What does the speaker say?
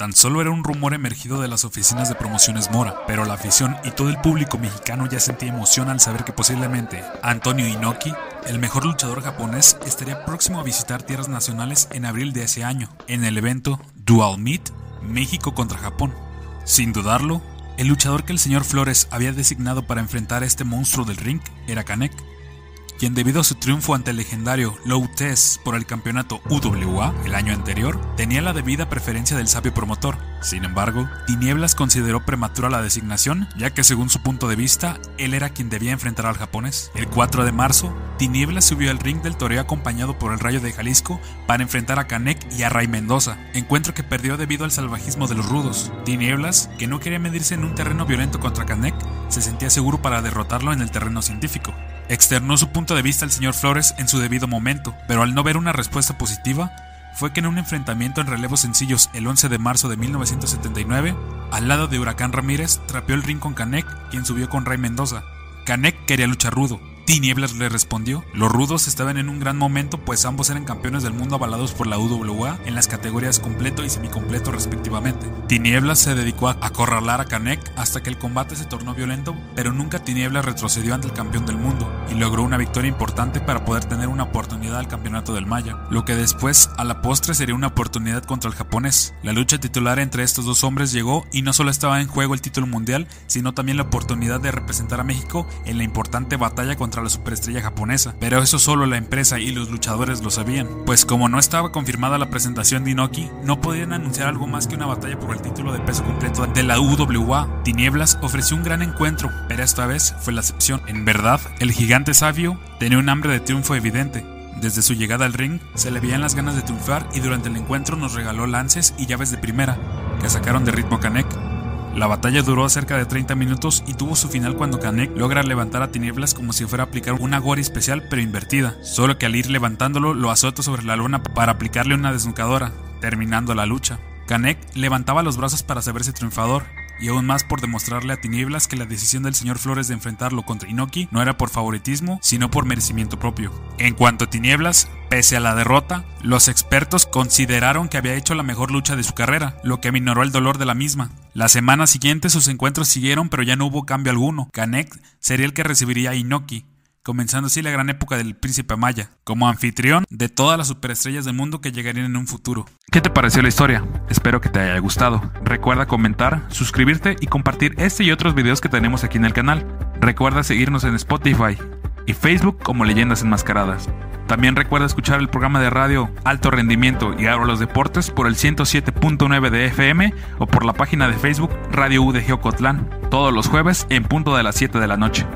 Tan solo era un rumor emergido de las oficinas de promociones Mora, pero la afición y todo el público mexicano ya sentía emoción al saber que posiblemente Antonio Inoki, el mejor luchador japonés, estaría próximo a visitar tierras nacionales en abril de ese año, en el evento Dual Meet México contra Japón. Sin dudarlo, el luchador que el señor Flores había designado para enfrentar a este monstruo del ring era Kanek, quien debido a su triunfo ante el legendario Low Test por el campeonato UWA el año anterior, tenía la debida preferencia del sabio promotor. Sin embargo, Tinieblas consideró prematura la designación, ya que según su punto de vista, él era quien debía enfrentar al japonés. El 4 de marzo, Tinieblas subió al ring del toreo acompañado por el Rayo de Jalisco para enfrentar a Canek y a Ray Mendoza, encuentro que perdió debido al salvajismo de los rudos. Tinieblas, que no quería medirse en un terreno violento contra Canek, se sentía seguro para derrotarlo en el terreno científico. Externó su punto de vista el señor Flores en su debido momento, pero al no ver una respuesta positiva, fue que en un enfrentamiento en relevos sencillos el 11 de marzo de 1979, al lado de Huracán Ramírez, trapeó el ring con Canek, quien subió con Ray Mendoza. Canek quería luchar rudo, Tinieblas le respondió. Los rudos estaban en un gran momento, pues ambos eran campeones del mundo avalados por la UWA en las categorías completo y semicompleto respectivamente. Tinieblas se dedicó a acorralar a Kanek hasta que el combate se tornó violento, pero nunca Tinieblas retrocedió ante el campeón del mundo y logró una victoria importante para poder tener una oportunidad al campeonato del Maya, lo que después a la postre sería una oportunidad contra el japonés. La lucha titular entre estos dos hombres llegó y no solo estaba en juego el título mundial, sino también la oportunidad de representar a México en la importante batalla contra la superestrella japonesa, pero eso solo la empresa y los luchadores lo sabían, pues como no estaba confirmada la presentación de Inoki, no podían anunciar algo más que una batalla por el título de peso completo de la UWA. Tinieblas ofreció un gran encuentro, pero esta vez fue la excepción. En verdad, el gigante sabio tenía un hambre de triunfo evidente, desde su llegada al ring, se le veían las ganas de triunfar y durante el encuentro nos regaló lances y llaves de primera, que sacaron de ritmo Kanek. La batalla duró cerca de 30 minutos y tuvo su final cuando Kanek logra levantar a Tinieblas como si fuera a aplicar una gori especial pero invertida, solo que al ir levantándolo lo azota sobre la luna para aplicarle una desnucadora, terminando la lucha. Kanek levantaba los brazos para saberse triunfador, y aún más por demostrarle a Tinieblas que la decisión del señor Flores de enfrentarlo contra Inoki no era por favoritismo, sino por merecimiento propio. En cuanto a Tinieblas, pese a la derrota, los expertos consideraron que había hecho la mejor lucha de su carrera, lo que aminoró el dolor de la misma. La semana siguiente sus encuentros siguieron, pero ya no hubo cambio alguno. Kanek sería el que recibiría a Inoki, comenzando así la gran época del príncipe Maya, como anfitrión de todas las superestrellas del mundo que llegarían en un futuro. ¿Qué te pareció la historia? Espero que te haya gustado. Recuerda comentar, suscribirte y compartir este y otros videos que tenemos aquí en el canal. Recuerda seguirnos en Spotify y Facebook como Leyendas Enmascaradas. También recuerda escuchar el programa de radio Alto Rendimiento y Ahora los Deportes por el 107.9 de FM o por la página de Facebook Radio U de Geocotlán, todos los jueves en punto de las 7 de la noche.